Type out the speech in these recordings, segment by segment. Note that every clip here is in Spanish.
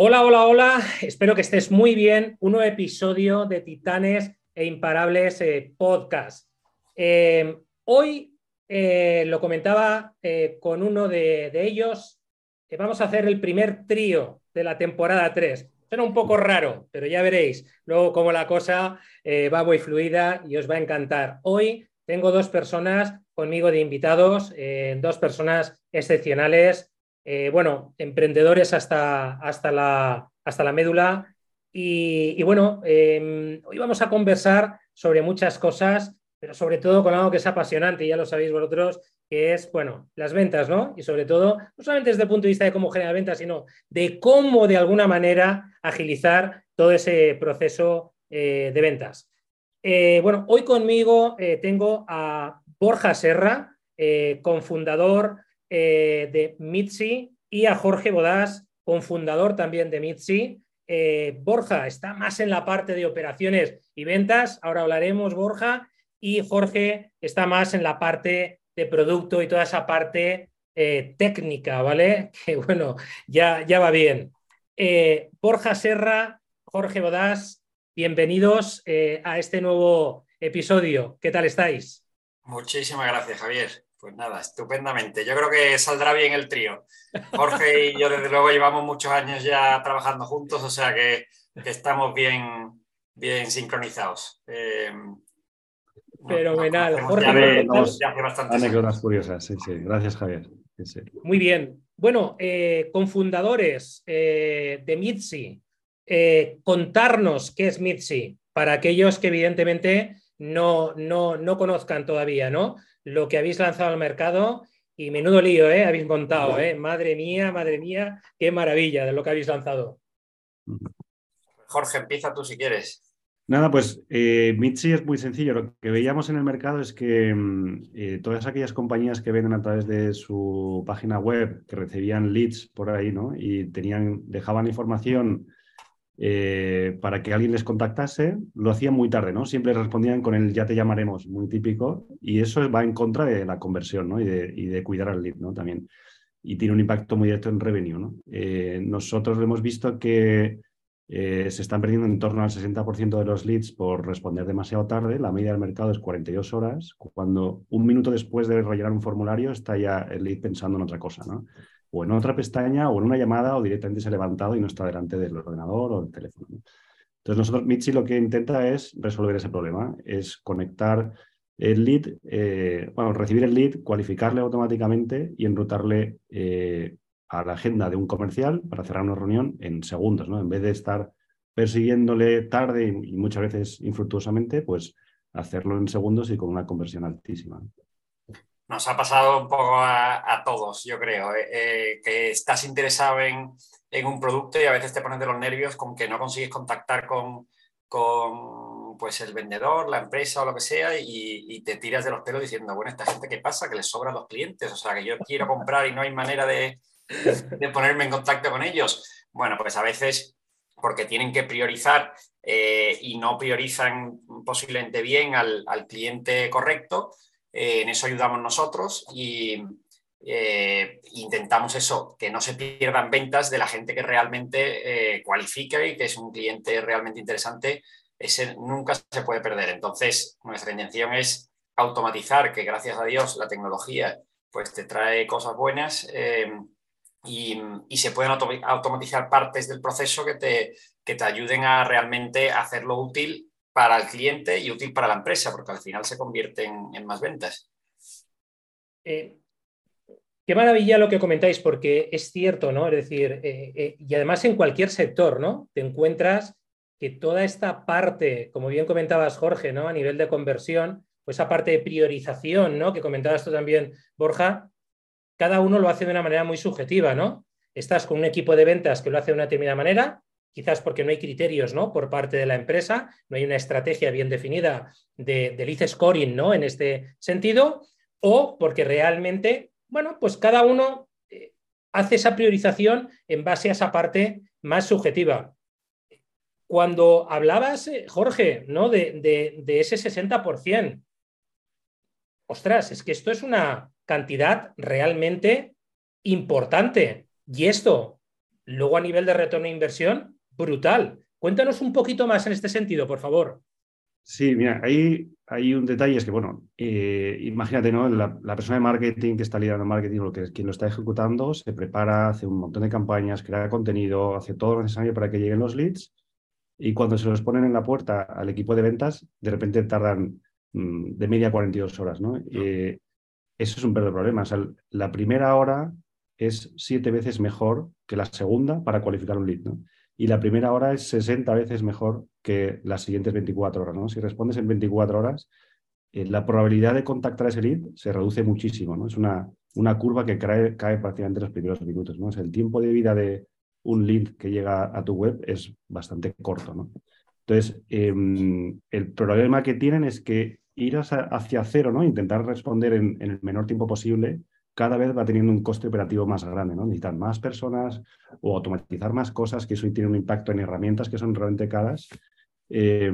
Hola, hola, hola. Espero que estés muy bien. Un nuevo episodio de Titanes e Imparables eh, Podcast. Eh, hoy eh, lo comentaba con uno de, ellos. vamos a hacer el primer trío de la temporada 3. Suena un poco raro, pero ya veréis luego cómo la cosa va muy fluida y os va a encantar. Hoy tengo dos personas conmigo de invitados, dos personas excepcionales eh, bueno, emprendedores hasta, hasta, la, hasta la médula. Y, bueno, em, hoy vamos a conversar sobre muchas cosas, pero sobre todo con algo que es apasionante, ya lo sabéis vosotros, que es, bueno, las ventas, ¿no? Y sobre todo, no solamente desde el punto de vista de cómo generar ventas, sino de cómo de alguna manera agilizar todo ese proceso eh, de ventas. Eh, bueno, hoy conmigo tengo a Borja Serra, cofundador eh, de Mitzi y a Jorge Bodás, cofundador también de Mitzi. Eh, Borja está más en la parte de operaciones y ventas, ahora hablaremos, Borja, y Jorge está más en la parte de producto y toda esa parte eh, técnica, ¿vale? Que bueno, ya, ya va bien. Borja Serra, Jorge Bodás, bienvenidos a este nuevo episodio. ¿Qué tal estáis? Muchísimas gracias, Javier. Pues nada, estupendamente. Yo creo que saldrá bien el trío. Jorge y yo, desde luego, llevamos muchos años ya trabajando juntos, o sea que, estamos bien, bien sincronizados. Eh, Fenomenal. Jorge, anécdotas curiosas, sí, sí. Gracias, Javier. Muy bien. Bueno, eh, confundadores eh, de Mitzi, contarnos qué es Mitzi para aquellos que evidentemente no, no, no conozcan todavía, ¿no? Lo que habéis lanzado al mercado y menudo lío, ¿eh? Habéis montado, ¿eh? Madre mía, madre mía, qué maravilla de lo que habéis lanzado. Jorge, empieza tú si quieres. Nada, pues eh, Mitzi es muy sencillo. Lo que veíamos en el mercado es que mm, eh, todas aquellas compañías que venden a través de su página web, que recibían leads por ahí, ¿no? Y tenían, dejaban información eh, para que alguien les contactase, lo hacían muy tarde, ¿no? Siempre respondían con el ya te llamaremos, muy típico, y eso va en contra de la conversión, ¿no? Y de, cuidar al lead, ¿no? También. Y tiene un impacto muy directo en revenue, ¿no? Eh, nosotros hemos visto que eh, se están perdiendo en torno al 60% de los leads por responder demasiado tarde. La media del mercado es 42 horas, cuando un minuto después de rellenar un formulario está ya el lead pensando en otra cosa, ¿no? O en otra pestaña o en una llamada o directamente se ha levantado y no está delante del ordenador o del teléfono. Entonces nosotros, Mitzi lo que intenta es resolver ese problema, es conectar el lead, eh, bueno, recibir el lead, cualificarle automáticamente y enrutarle eh, a la agenda de un comercial para cerrar una reunión en segundos, ¿no? En vez de estar persiguiéndole tarde y, muchas veces infructuosamente, pues hacerlo en segundos y con una conversión altísima nos ha pasado un poco a, todos, yo creo, eh, eh, que estás interesado en, un producto y a veces te pones de los nervios con que no consigues contactar con, con pues, el vendedor, la empresa o lo que sea y, te tiras de los pelos diciendo, bueno, esta gente qué pasa, que les sobran los clientes, o sea, que yo quiero comprar y no hay manera de, ponerme en contacto con ellos. Bueno, pues a veces porque tienen que priorizar eh, y no priorizan posiblemente bien al, al cliente correcto, eh, en eso ayudamos nosotros y eh, intentamos eso, que no se pierdan ventas de la gente que realmente eh, cualifica y que es un cliente realmente interesante, ese nunca se puede perder. Entonces, nuestra intención es automatizar, que gracias a Dios la tecnología pues te trae cosas buenas y, se pueden automatizar partes del proceso que te, que te ayuden a realmente hacerlo útil para el cliente y útil para la empresa, porque al final se convierte en, más ventas. Eh, qué maravilla lo que comentáis, porque es cierto, ¿no? Es decir, eh, eh, y además en cualquier sector, ¿no? Te encuentras que toda esta parte, como bien comentabas, Jorge, ¿no? A nivel de conversión, pues esa parte de priorización, ¿no? Que comentabas tú también, Borja, cada uno lo hace de una manera muy subjetiva, ¿no? Estás con un equipo de ventas que lo hace de una determinada manera, quizás porque no hay criterios ¿no? por parte de la empresa, no hay una estrategia bien definida de, lead scoring ¿no? en este sentido, o porque realmente, bueno, pues cada uno eh, hace esa priorización en base a esa parte más subjetiva. Cuando hablabas, eh, Jorge, ¿no? de, de ese 60%, ostras, es que esto es una cantidad realmente importante. Y esto luego a nivel de retorno de inversión, brutal. Cuéntanos un poquito más en este sentido, por favor. Sí, mira, hay, hay un detalle, es que, bueno, eh, imagínate, ¿no? La, persona de marketing que está liderando marketing o que, quien lo está ejecutando, se prepara, hace un montón de campañas, crea contenido, hace todo lo necesario para que lleguen los leads y cuando se los ponen en la puerta al equipo de ventas, de repente tardan mm, de media 42 horas, ¿no? Eh, eso es un verdadero problema. O sea, la primera hora es siete veces mejor que la segunda para cualificar un lead, ¿no? Y la primera hora es 60 veces mejor que las siguientes 24 horas. ¿no? Si respondes en 24 horas, eh, la probabilidad de contactar ese lead se reduce muchísimo. ¿no? Es una, una curva que cae, cae prácticamente en los primeros minutos. ¿no? el tiempo de vida de un lead que llega a tu web es bastante corto. ¿no? Entonces, em, el problema que tienen es que ir hacia cero, ¿no? intentar responder en el menor tiempo posible, cada vez va teniendo un coste operativo más grande, ¿no? Necesitan más personas o automatizar más cosas, que eso tiene un impacto en herramientas que son realmente caras. Eh,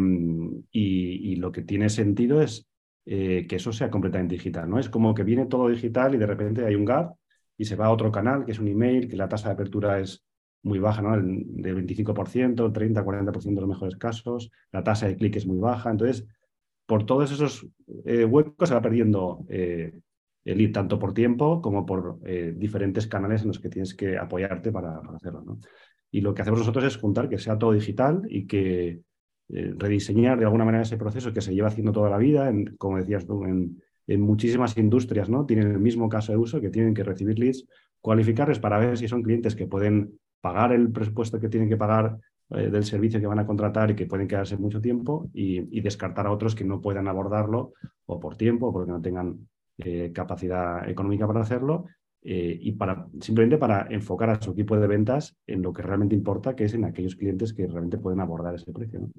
y, lo que tiene sentido es eh, que eso sea completamente digital, ¿no? Es como que viene todo digital y de repente hay un gap y se va a otro canal, que es un email, que la tasa de apertura es muy baja, ¿no? Del 25%, 30, 40% de los mejores casos, la tasa de clic es muy baja. Entonces, por todos esos eh, huecos se va perdiendo el ir tanto por tiempo como por eh, diferentes canales en los que tienes que apoyarte para, hacerlo. ¿no? Y lo que hacemos nosotros es juntar que sea todo digital y que eh, rediseñar de alguna manera ese proceso que se lleva haciendo toda la vida, como decías tú, en, muchísimas industrias, ¿no? Tienen el mismo caso de uso, que tienen que recibir leads, cualificarles para ver si son clientes que pueden pagar el presupuesto que tienen que pagar eh, del servicio que van a contratar y que pueden quedarse mucho tiempo y, descartar a otros que no puedan abordarlo o por tiempo o porque no tengan eh, capacidad económica para hacerlo eh, y para, simplemente para enfocar a su equipo de ventas en lo que realmente importa, que es en aquellos clientes que realmente pueden abordar ese precio.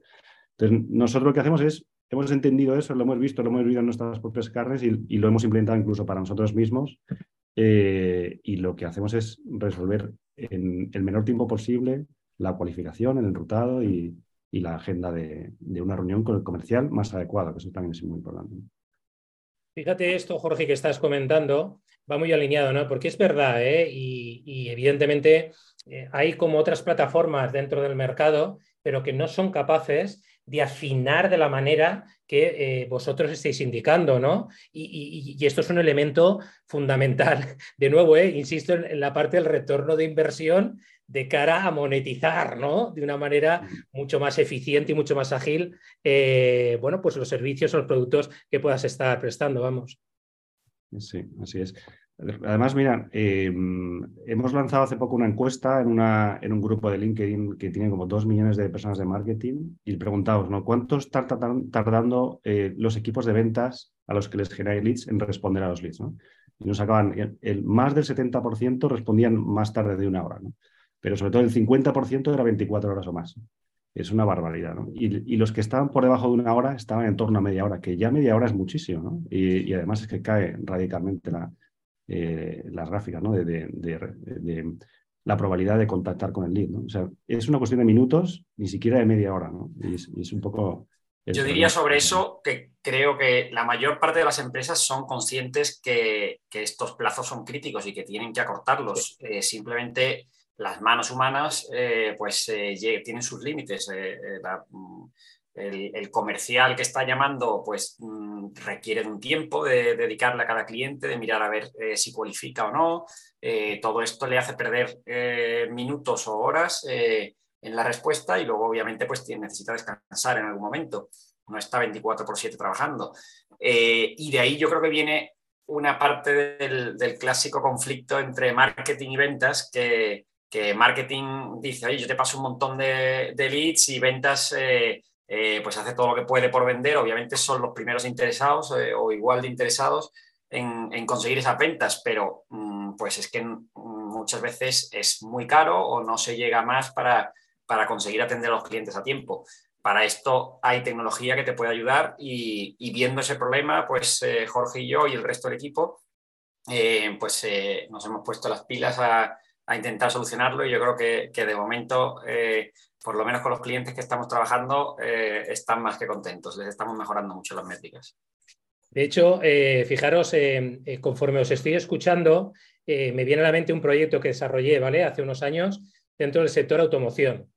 Entonces, nosotros lo que hacemos es, hemos entendido eso, lo hemos visto, lo hemos vivido en nuestras propias carnes y, lo hemos implementado incluso para nosotros mismos. Eh, y lo que hacemos es resolver en el menor tiempo posible la cualificación, el enrutado y, la agenda de, de, una reunión con el comercial más adecuada, que eso también es muy importante. Fíjate esto, Jorge, que estás comentando, va muy alineado, ¿no? Porque es verdad, ¿eh? y, evidentemente eh, hay como otras plataformas dentro del mercado, pero que no son capaces de afinar de la manera que eh, vosotros estáis indicando, ¿no? Y, esto es un elemento fundamental. De nuevo, insisto en, la parte del retorno de inversión de cara a monetizar, ¿no? De una manera mucho más eficiente y mucho más ágil, eh, bueno, pues los servicios o los productos que puedas estar prestando, vamos. Sí, así es. Además, mira, em, hemos lanzado hace poco una encuesta en, una, en un grupo de LinkedIn que tiene como dos millones de personas de marketing y preguntamos, ¿no? ¿Cuánto están tardando eh, los equipos de ventas a los que les generáis leads en responder a los leads? ¿no? Y nos acaban, el, más del 70% respondían más tarde de una hora, ¿no? Pero sobre todo el 50% era 24 horas o más. Es una barbaridad, ¿no? Y, los que estaban por debajo de una hora estaban en torno a media hora, que ya media hora es muchísimo, ¿no? y además es que cae radicalmente la, eh, las gráficas, ¿no? De, la probabilidad de contactar con el lead. ¿no? O sea, es una cuestión de minutos, ni siquiera de media hora. ¿no? Y es, un poco... Yo diría sobre eso que creo que la mayor parte de las empresas son conscientes que, estos plazos son críticos y que tienen que acortarlos. Eh, simplemente las manos humanas eh, pues tienen sus límites. Mm, el, comercial que está llamando pues mm, requiere de un tiempo de, dedicarle a cada cliente, de mirar a ver eh, si cualifica o no. Eh, todo esto le hace perder eh, minutos o horas en la respuesta y luego obviamente pues necesita descansar en algún momento. No está 24 por 7 trabajando. y de ahí yo creo que viene una parte del, clásico conflicto entre marketing y ventas que, marketing dice, oye, yo te paso un montón de, de leads y ventas eh, pues hace todo lo que puede por vender. Obviamente son los primeros interesados eh, o igual de interesados en, conseguir esas ventas, pero mm, pues es que mm, muchas veces es muy caro o no se llega más para, para conseguir atender a los clientes a tiempo. Para esto hay tecnología que te puede ayudar y, viendo ese problema, pues eh, Jorge y yo y el resto del equipo, pues nos hemos puesto las pilas a, a, intentar solucionarlo y yo creo que, que de momento por lo menos con los clientes que estamos trabajando, eh, están más que contentos, les estamos mejorando mucho las métricas. De hecho, eh, fijaros, eh, conforme os estoy escuchando, me viene a la mente un proyecto que desarrollé, ¿vale? Hace unos años dentro del sector automoción.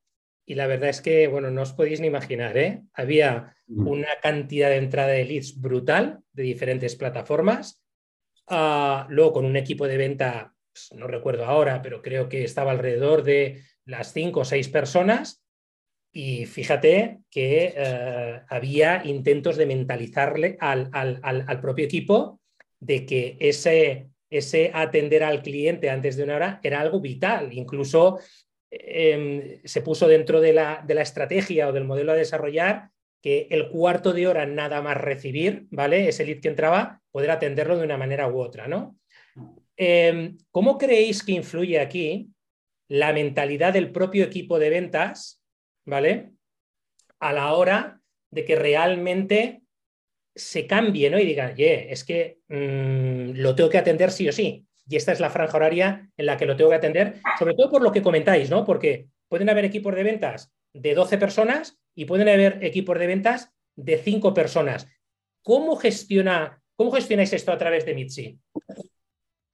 Y la verdad es que, bueno, no os podéis ni imaginar, ¿eh? Había una cantidad de entrada de leads brutal de diferentes plataformas. Ah, luego con un equipo de venta, no recuerdo ahora, pero creo que estaba alrededor de las cinco o seis personas. Y fíjate que eh, había intentos de mentalizarle al, al, propio equipo de que ese, ese atender al cliente antes de una hora era algo vital. Incluso em, se puso dentro de la, de la, estrategia o del modelo a desarrollar que el cuarto de hora nada más recibir, ¿vale? Ese lead que entraba, poder atenderlo de una manera u otra, ¿no? Em, ¿Cómo creéis que influye aquí la mentalidad del propio equipo de ventas, ¿vale? A la hora de que realmente se cambie, ¿no? Y digan, oye, es que mm, lo tengo que atender sí o sí. Y esta es la franja horaria en la que lo tengo que atender, sobre todo por lo que comentáis, ¿no? Porque pueden haber equipos de ventas de 12 personas y pueden haber equipos de ventas de 5 personas. ¿Cómo, gestiona, cómo gestionáis esto a través de Mitzi?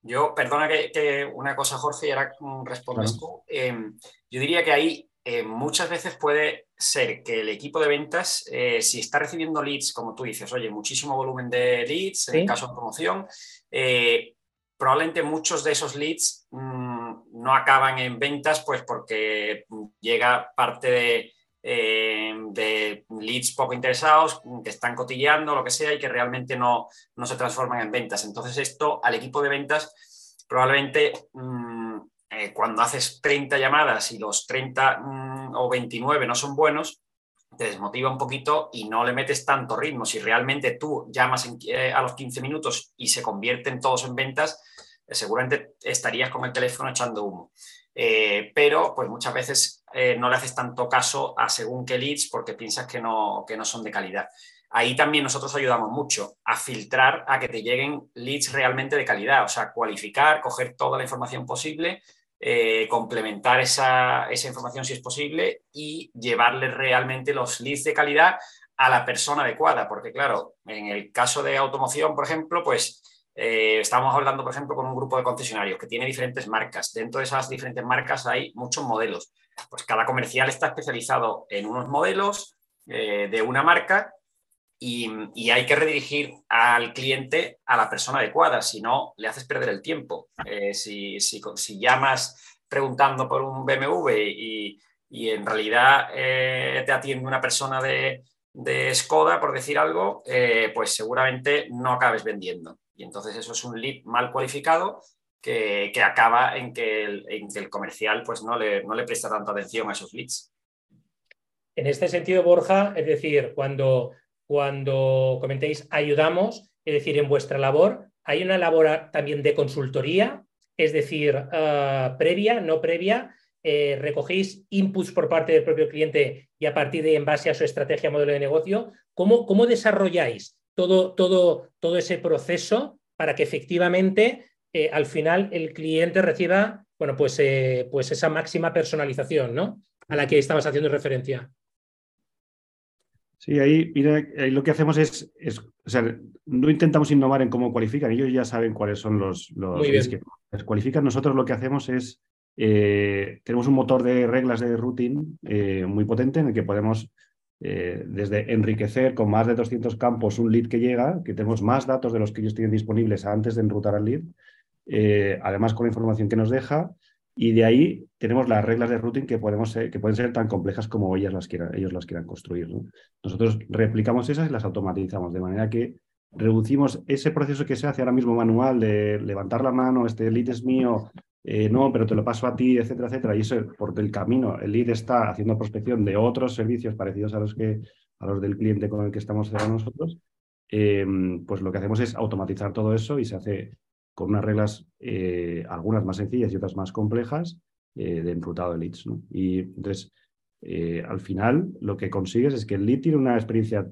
Yo, perdona que, una cosa, Jorge, y ahora respondes tú. Em, yo diría que ahí eh, muchas veces puede ser que el equipo de ventas, eh, si está recibiendo leads, como tú dices, oye, muchísimo volumen de leads, en caso de promoción, eh, probablemente muchos de esos leads mm, no acaban en ventas, pues porque llega parte de, de, leads poco interesados, que están cotilleando, lo que sea, y que realmente no, no se transforman en ventas. Entonces, esto al equipo de ventas probablemente... Mm, eh, cuando haces 30 llamadas y los 30 mm, o 29 no son buenos, te desmotiva un poquito y no le metes tanto ritmo. Si realmente tú llamas eh, a los 15 minutos y se convierten todos en ventas, eh, seguramente estarías con el teléfono echando humo. pero pues muchas veces no le haces tanto caso a según qué leads porque piensas que no, que no son de calidad. Ahí también nosotros ayudamos mucho a filtrar a que te lleguen leads realmente de calidad, o sea, cualificar, coger toda la información posible eh, complementar esa, información si es posible y llevarle realmente los leads de calidad a la persona adecuada, porque claro, en el caso de automoción, por ejemplo, pues eh, estamos hablando, por ejemplo, con un grupo de concesionarios que tiene diferentes marcas. Dentro de esas diferentes marcas hay muchos modelos. Pues cada comercial está especializado en unos modelos eh, de una marca y, hay que redirigir al cliente a la persona adecuada, si no, le haces perder el tiempo. Eh, si, llamas preguntando por un BMW y, en realidad eh, te atiende una persona de, Skoda, por decir algo, pues seguramente no acabes vendiendo. Y entonces eso es un lead mal cualificado que, acaba en que, el, comercial pues no le, no le presta tanta atención a esos leads. En este sentido, Borja, es decir, cuando cuando comentéis ayudamos, es decir, en vuestra labor, hay una labor también de consultoría, es decir, ah, previa, no previa, eh, recogéis inputs por parte del propio cliente y a partir de en base a su estrategia, modelo de negocio, ¿cómo, cómo desarrolláis todo, todo, todo ese proceso para que efectivamente eh, al final el cliente reciba bueno, pues, eh, pues esa máxima personalización ¿no? a la que estabas haciendo referencia? Sí, ahí, mira, lo que hacemos es, o sea, no intentamos innovar en cómo cualifican, ellos ya saben cuáles son los, los que les cualifican. Nosotros lo que hacemos es, eh, tenemos un motor de reglas de routing eh, muy potente en el que podemos eh, desde enriquecer con más de 200 campos un lead que llega, que tenemos más datos de los que ellos tienen disponibles antes de enrutar al lead, además con la información que nos deja, y de ahí tenemos las reglas de routing que, podemos que pueden ser tan complejas como ellas las quieran, ellos las quieran construir. Nosotros replicamos esas y las automatizamos, de manera que reducimos ese proceso que se hace ahora mismo manual de levantar la mano, este lead es mío, eh, no, pero te lo paso a ti, etcétera, etcétera. Y eso, por el camino, el lead está haciendo prospección de otros servicios parecidos a los, que, a los del cliente con el que estamos cerrando nosotros. Eh, pues lo que hacemos es automatizar todo eso y se hace con unas reglas, eh, algunas más sencillas y otras más complejas, eh, de enrutado de leads. Y entonces, eh, al final, lo que consigues es que el lead tiene una experiencia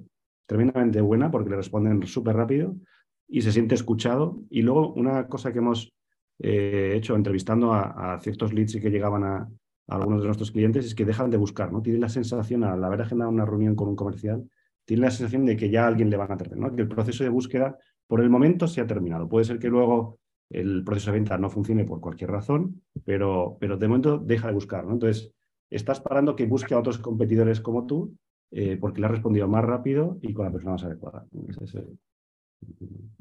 tremendamente buena porque le responden súper rápido y se siente escuchado. Y luego, una cosa que hemos hecho entrevistando a, ciertos leads que llegaban a, algunos de nuestros clientes es que dejan de buscar, ¿no? Tienen la sensación, al haber agendado una reunión con un comercial, tienen la sensación de que ya alguien le van a atender, ¿no? Que el proceso de búsqueda por el momento se ha terminado. Puede ser que luego el proceso de venta no funcione por cualquier razón, pero, pero de momento deja de buscar. ¿no? Entonces, estás parando que busque a otros competidores como tú eh, porque le has respondido más rápido y con la persona más adecuada.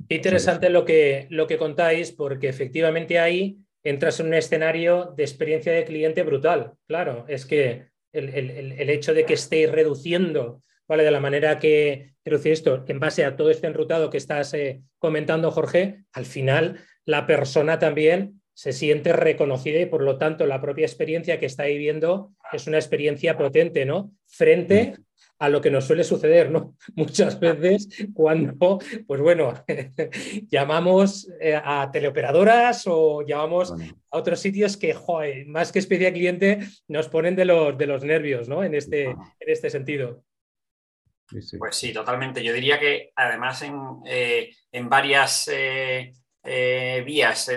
Interesante lo que, lo que contáis, porque efectivamente ahí entras en un escenario de experiencia de cliente brutal. Claro, es que el, hecho de que estéis reduciendo, ¿vale? De la manera que reducir esto, en base a todo este enrutado que estás eh, comentando, Jorge, al final la persona también se siente reconocida y por lo tanto la propia experiencia que está viviendo es una experiencia potente, ¿no? Frente a lo que nos suele suceder, ¿no? Muchas veces cuando, pues bueno, llamamos eh, a teleoperadoras o llamamos a otros sitios que, joder, más que especie cliente, nos ponen de los, de los nervios, ¿no? En este, en este sentido. Pues sí, totalmente. Yo diría que además en, eh, varias eh, vías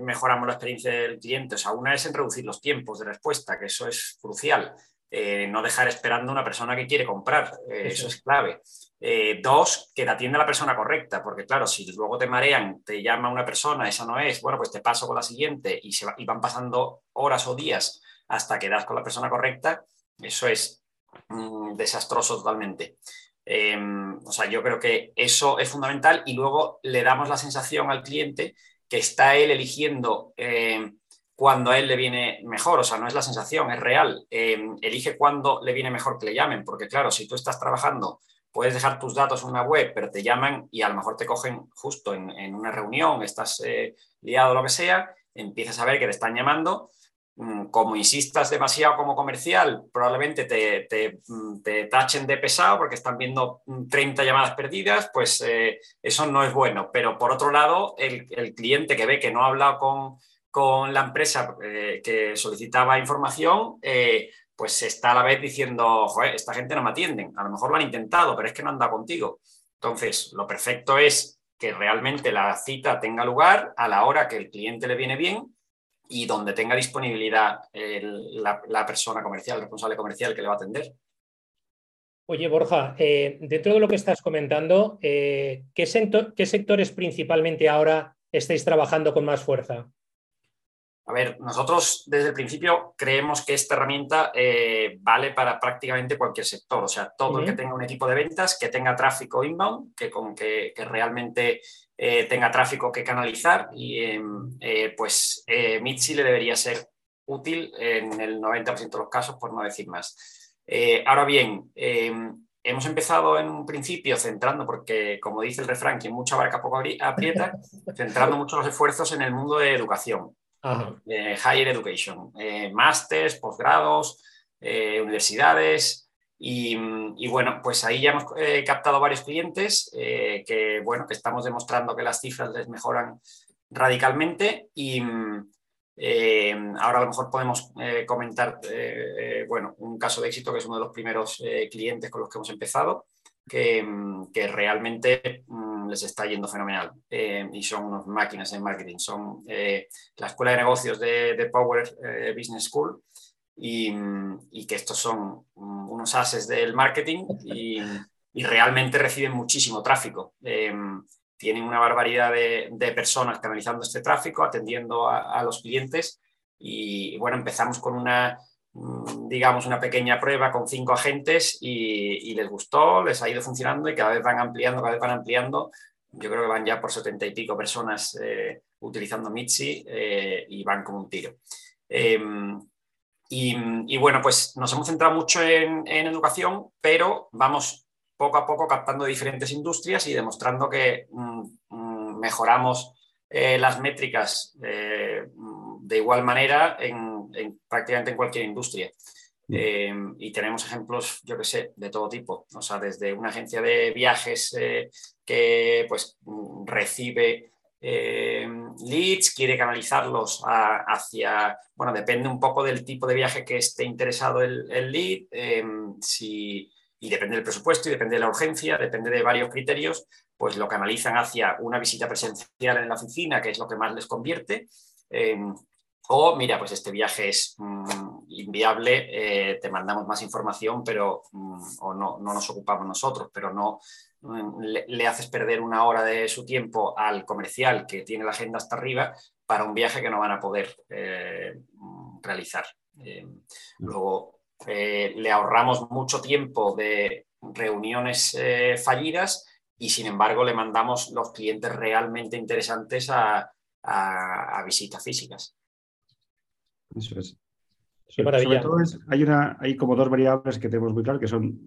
mejoramos la experiencia del cliente. O sea, una es en reducir los tiempos de respuesta, que eso es crucial. Eh, no dejar esperando a una persona que quiere comprar, eh, eso es clave. Eh, dos, que te atienda la persona correcta, porque claro, si luego te marean, te llama una persona, esa no es, bueno, pues te paso con la siguiente y, se van pasando horas o días hasta que das con la persona correcta, eso es mm, desastroso totalmente. Em, o sea, yo creo que eso es fundamental y luego le damos la sensación al cliente que está él eligiendo em, cuando a él le viene mejor, o sea, no es la sensación, es real. Em, elige cuándo le viene mejor que le llamen, porque claro, si tú estás trabajando, puedes dejar tus datos en una web, pero te llaman y a lo mejor te cogen justo en, una reunión, estás eh, liado o lo que sea, empiezas a ver que te están llamando. Mm, como insistas demasiado como comercial, probablemente te, mm, te, tachen de pesado porque están viendo 30 mm, llamadas perdidas, pues eh, eso no es bueno. Pero por otro lado, el, el cliente que ve que no ha hablado con, con la empresa eh, que solicitaba información, eh, pues está a la vez diciendo, joder, esta gente no me atienden, a lo mejor lo han intentado, pero es que no anda contigo. Entonces, lo perfecto es que realmente la cita tenga lugar a la hora que el cliente le viene bien y donde tenga disponibilidad la, persona comercial, el responsable comercial que le va a atender. Oye, Borja, eh, dentro de lo que estás comentando, ¿qué, ¿qué sectores principalmente ahora estáis trabajando con más fuerza? A ver, nosotros desde el principio creemos que esta herramienta eh, vale para prácticamente cualquier sector, o sea, todo el que tenga un equipo de ventas, que tenga tráfico inbound, que, con, que, realmente eh, tenga tráfico que canalizar y em, eh, pues Mitsi le debería ser útil en el 90% de los casos, por no decir más. ahora bien, em, hemos empezado en un principio centrando, porque como dice el refrán, que mucha barca poco aprieta, centrando mucho los esfuerzos en el mundo de educación. Eh, higher education, eh, másters, posgrados, eh, universidades. Y, bueno, pues ahí ya hemos captado varios clientes que, bueno, que estamos demostrando que las cifras les mejoran radicalmente y ahora a lo mejor podemos comentar, bueno, un caso de éxito que es uno de los primeros clientes con los que hemos empezado, que, que realmente les está yendo fenomenal eh, y son unas máquinas en marketing. Son eh, la Escuela de Negocios de, Power eh, Business School y, que estos son unos ases del marketing y, realmente reciben muchísimo tráfico. tienen una barbaridad de, personas canalizando este tráfico, atendiendo a, los clientes y bueno, empezamos con una mm, digamos, una pequeña prueba con cinco agentes y, les gustó, les ha ido funcionando y cada vez van ampliando, cada vez van ampliando yo creo que van ya por setenta y pico personas eh, utilizando Mitzi eh, y van como un tiro. Em, y, bueno, pues nos hemos centrado mucho en, educación, pero vamos poco a poco captando diferentes industrias y demostrando que mm, mm, mejoramos eh, las métricas de igual manera en, prácticamente en cualquier industria. Mm. Em, y tenemos ejemplos, yo que sé, de todo tipo. O sea, desde una agencia de viajes que pues recibe eh, leads, quiere canalizarlos hacia, bueno, depende un poco del tipo de viaje que esté interesado el, lead, em, si, y depende del presupuesto y depende de la urgencia, depende de varios criterios, pues lo canalizan hacia una visita presencial en la oficina, que es lo que más les convierte. Em, o mira, pues este viaje es mm, inviable, eh, te mandamos más información, pero mm, o no, no, nos ocupamos nosotros, pero no mm, le, haces perder una hora de su tiempo al comercial que tiene la agenda hasta arriba para un viaje que no van a poder eh, realizar. Eh, luego le ahorramos mucho tiempo de reuniones fallidas y sin embargo le mandamos los clientes realmente interesantes a visitas físicas. Eso es. Sobre, todo hay, una, hay como dos variables que tenemos muy claro, que son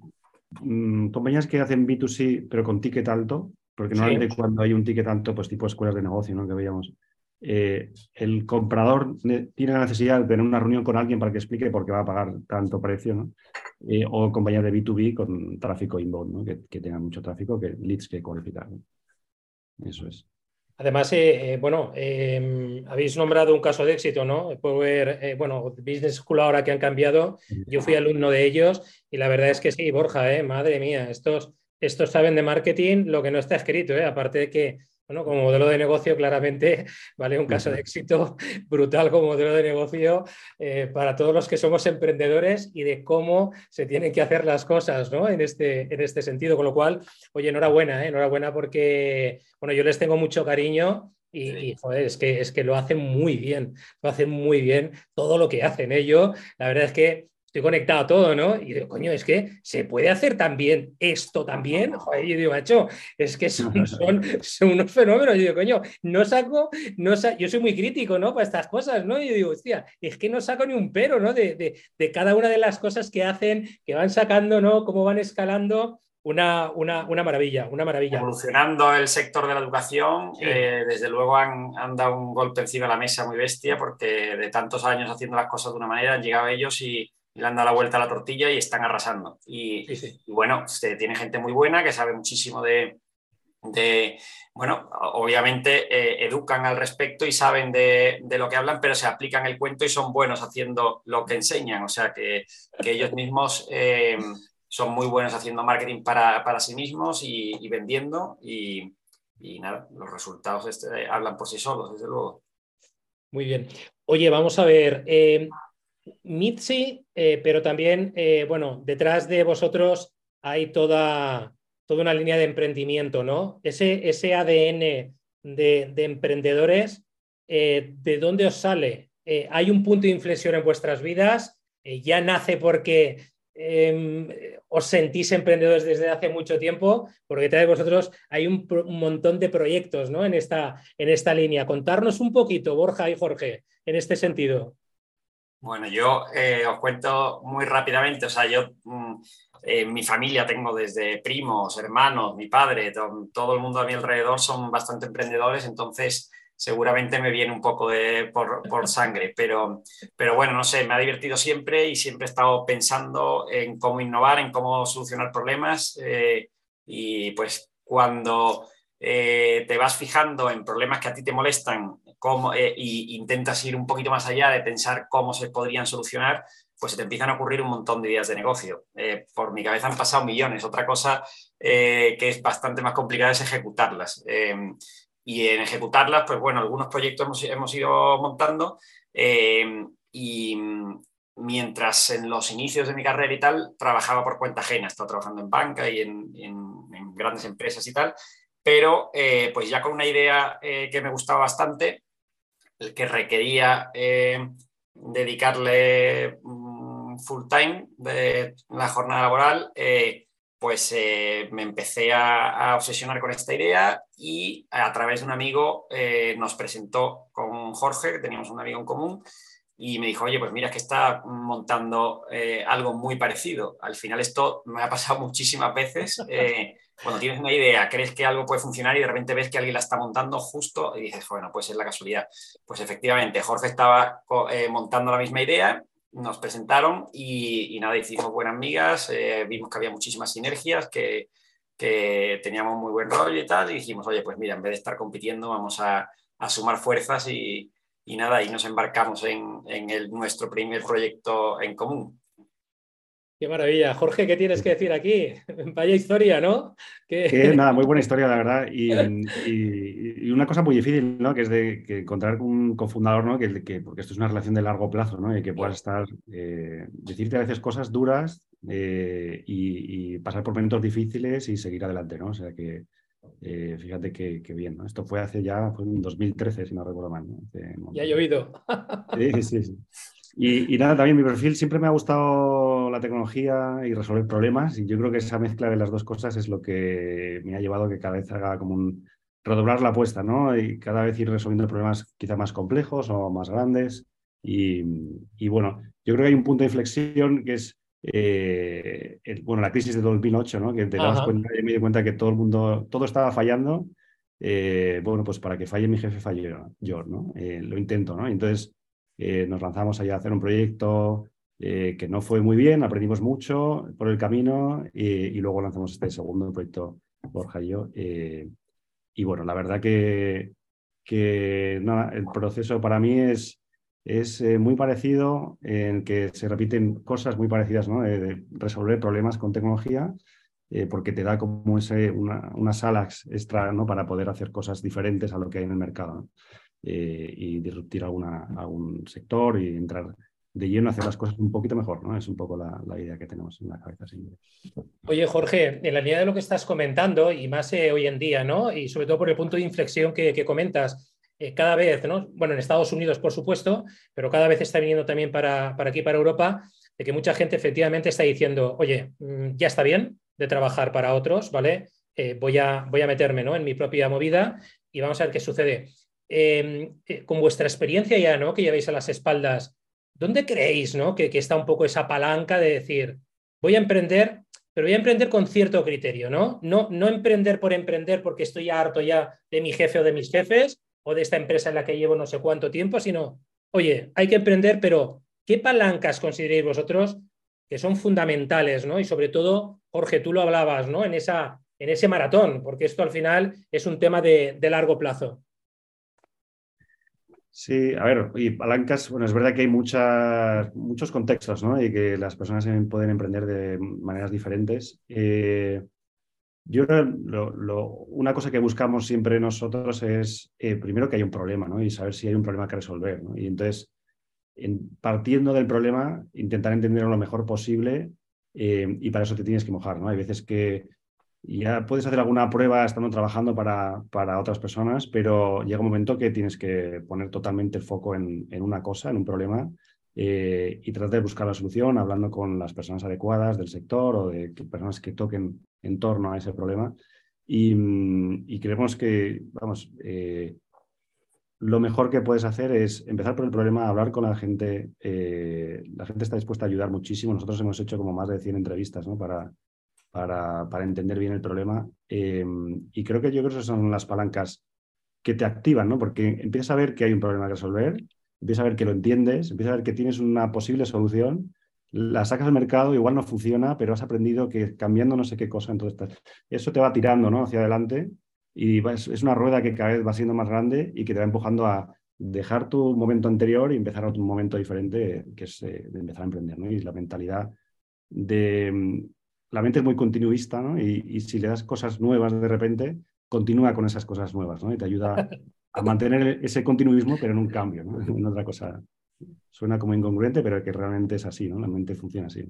mm, compañías que hacen B2C, pero con ticket alto, porque normalmente cuando hay un ticket alto, pues tipo escuelas de negocio, ¿no? Que veíamos. Eh, el comprador tiene la necesidad de tener una reunión con alguien para que explique por qué va a pagar tanto precio, ¿no? Eh, o compañías de B2B con tráfico inbound, ¿no? que, que, tengan mucho tráfico, que leads que cualificar. Eso es. Además, eh, eh, bueno, em, habéis nombrado un caso de éxito, ¿no? Power, eh, bueno, Business School ahora que han cambiado, yo fui alumno de ellos y la verdad es que sí, Borja, madre mía, estos, estos saben de marketing lo que no está escrito, aparte de que bueno, como modelo de negocio, claramente, ¿vale? Un caso de éxito brutal como modelo de negocio eh, para todos los que somos emprendedores y de cómo se tienen que hacer las cosas, ¿no? En este, en este sentido. Con lo cual, oye, enhorabuena, ¿eh? enhorabuena porque, bueno, yo les tengo mucho cariño y, joder, es que, es que lo hacen muy bien, lo hacen muy bien todo lo que hacen ellos. La verdad es que estoy conectado a todo, ¿no? Y digo, coño, es que se puede hacer también esto también. Joder, yo digo, macho, es que son, unos fenómenos. Yo digo, coño, no saco, no yo soy muy crítico, ¿no? Para estas cosas, ¿no? Y yo digo, hostia, es que no saco ni un pero, ¿no? De, cada una de las cosas que hacen, que van sacando, ¿no? Cómo van escalando. Una, una, una, maravilla, una maravilla. Evolucionando el sector de la educación, eh, desde luego han, han, dado un golpe encima de la mesa muy bestia, porque de tantos años haciendo las cosas de una manera han llegado ellos y, le han dado la vuelta a la tortilla y están arrasando. Y, bueno, tiene gente muy buena que sabe muchísimo de, bueno, obviamente eh, educan al respecto y saben de, lo que hablan, pero se aplican el cuento y son buenos haciendo lo que enseñan. O sea, que, ellos mismos eh, son muy buenos haciendo marketing para, sí mismos y, vendiendo. Y, nada, los resultados este, hablan por sí solos, desde luego. Muy bien. Oye, vamos a ver. Eh, Mitzi, eh, pero también, eh, bueno, detrás de vosotros hay toda, toda una línea de emprendimiento, ¿no? Ese, ese ADN de, emprendedores, eh, ¿de dónde os sale? ¿Hay un punto de inflexión en vuestras vidas? ¿Ya nace porque em, os sentís emprendedores desde hace mucho tiempo? Porque detrás de vosotros hay un, montón de proyectos ¿no? en, esta, en esta línea. Contarnos un poquito, Borja y Jorge, en este sentido. Bueno, yo eh, os cuento muy rápidamente, o sea, yo mm, en mi familia tengo desde primos, hermanos, mi padre, todo, el mundo a mi alrededor son bastante emprendedores, entonces seguramente me viene un poco de, por, sangre, pero, pero bueno, no sé, me ha divertido siempre y siempre he estado pensando en cómo innovar, en cómo solucionar problemas eh, y pues cuando eh, te vas fijando en problemas que a ti te molestan cómo, e intentas ir un poquito más allá de pensar cómo se podrían solucionar, pues se te empiezan a ocurrir un montón de ideas de negocio. Eh, por mi cabeza han pasado millones. Otra cosa que es bastante más complicada es ejecutarlas. Em, y en ejecutarlas, pues bueno, algunos proyectos hemos, hemos ido montando em, y mientras en los inicios de mi carrera y tal, trabajaba por cuenta ajena, estaba trabajando en banca y en, grandes empresas y tal, pero eh, pues ya con una idea eh, que me gustaba bastante, que requería eh, dedicarle mm, full time de la jornada laboral, pues me empecé a, obsesionar con esta idea y a través de un amigo nos presentó con Jorge, que teníamos un amigo en común, y me dijo, oye, pues mira que está montando algo muy parecido. Al final esto me ha pasado muchísimas veces cuando tienes una idea, crees que algo puede funcionar y de repente ves que alguien la está montando justo y dices, bueno, pues es la casualidad. Pues efectivamente, Jorge estaba eh, montando la misma idea, nos presentaron y, nada, hicimos buenas amigas, eh, vimos que había muchísimas sinergias, que, teníamos muy buen rollo y tal, y dijimos, oye, pues mira, en vez de estar compitiendo, vamos a, sumar fuerzas y, nada, y nos embarcamos en, en el, nuestro primer proyecto en común. Qué maravilla. Jorge, ¿qué tienes que decir aquí? Vaya historia, ¿no? Que, nada, muy buena historia, la verdad. Y, una cosa muy difícil, ¿no? Que es de que encontrar un cofundador, ¿no? Que, que, porque esto es una relación de largo plazo, ¿no? Y que puedas estar, eh, decirte a veces cosas duras eh, y, pasar por momentos difíciles y seguir adelante, ¿no? O sea que, eh, fíjate que, bien, ¿no? Esto fue hace ya, fue en 2013, si no recuerdo mal. ¿no? ya ha llovido. Sí, sí, sí. Y, nada, también mi perfil siempre me ha gustado la tecnología y resolver problemas y yo creo que esa mezcla de las dos cosas es lo que me ha llevado a que cada vez haga como un redoblar la apuesta, ¿no? Y cada vez ir resolviendo problemas quizá más complejos o más grandes. Y, bueno, yo creo que hay un punto de inflexión que es eh, bueno, la crisis de 2008, ¿no? Que te das cuenta y me di cuenta que todo el mundo, todo estaba fallando. Eh, bueno, pues para que falle mi jefe, falle yo, ¿no? Eh, lo intento, ¿no? Entonces, eh, nos lanzamos allá a hacer un proyecto eh, que no fue muy bien, aprendimos mucho por el camino y, luego lanzamos este segundo proyecto, Borja y yo. Eh, y bueno, la verdad que, que el proceso para mí es, es muy parecido, en que se repiten cosas muy parecidas, ¿no? de resolver problemas con tecnología. porque te da como ese, una, unas alas extra ¿no? para poder hacer cosas diferentes a lo que hay en el mercado. Eh, y disruptir alguna, algún sector y entrar de lleno hacer las cosas un poquito mejor, ¿no? Es un poco la, idea que tenemos en la cabeza Oye, Jorge, en la línea de lo que estás comentando, y más eh, hoy en día, ¿no? Y sobre todo por el punto de inflexión que, comentas, eh, cada vez, ¿no? Bueno, en Estados Unidos, por supuesto, pero cada vez está viniendo también para, para aquí, para Europa, de que mucha gente efectivamente está diciendo, oye, mm, ya está bien de trabajar para otros, ¿vale? voy, a, voy a meterme ¿no? en mi propia movida y vamos a ver qué sucede. Em, eh, con vuestra experiencia ya, ¿no? Que lleváis a las espaldas, ¿dónde creéis, ¿no? Que, está un poco esa palanca de decir, voy a emprender, pero voy a emprender con cierto criterio, ¿no? No, no emprender por emprender porque estoy harto ya de mi jefe o de mis jefes o de esta empresa en la que llevo no sé cuánto tiempo, sino, oye, hay que emprender, pero ¿qué palancas consideréis vosotros que son fundamentales, ¿no? Y sobre todo, Jorge, tú lo hablabas, ¿no? En, esa, en ese maratón, porque esto al final es un tema de largo plazo. Sí, a ver, y palancas, bueno, es verdad que hay muchos contextos, ¿no? Y que las personas pueden emprender de maneras diferentes. Eh, yo lo, una cosa que buscamos siempre nosotros es, eh, primero, que hay un problema, ¿no? Y saber si hay un problema que resolver, ¿no? Y entonces, partiendo del problema, intentar entenderlo lo mejor posible eh, y para eso te tienes que mojar, ¿no? Hay veces que ya puedes hacer alguna prueba estando trabajando para, para, otras personas, pero llega un momento que tienes que poner totalmente el foco en, en una cosa, en un problema, eh, y tratar de buscar la solución hablando con las personas adecuadas del sector o de personas que toquen en torno a ese problema. Y, y creemos que, vamos, eh, lo mejor que puedes hacer es empezar por el problema, hablar con la gente. Eh, la gente está dispuesta a ayudar muchísimo. Nosotros hemos hecho como más de 100 entrevistas ¿no? para, para, entender bien el problema. Em, y creo que yo creo que esas son las palancas que te activan, ¿no? Porque empiezas a ver que hay un problema que resolver, empiezas a ver que lo entiendes, empiezas a ver que tienes una posible solución, la sacas al mercado, igual no funciona, pero has aprendido que cambiando no sé qué cosa, entonces eso te va tirando ¿no? hacia adelante y es una rueda que cada vez va siendo más grande y que te va empujando a dejar tu momento anterior y empezar otro momento diferente, que es eh, de empezar a emprender. ¿no? Y la mentalidad de, la mente es muy continuista, ¿no? Y, si le das cosas nuevas de repente, continúa con esas cosas nuevas, ¿no? Y te ayuda a mantener ese continuismo, pero en un cambio, ¿no? En otra cosa. Suena como incongruente, pero que realmente es así, ¿no? La mente funciona así.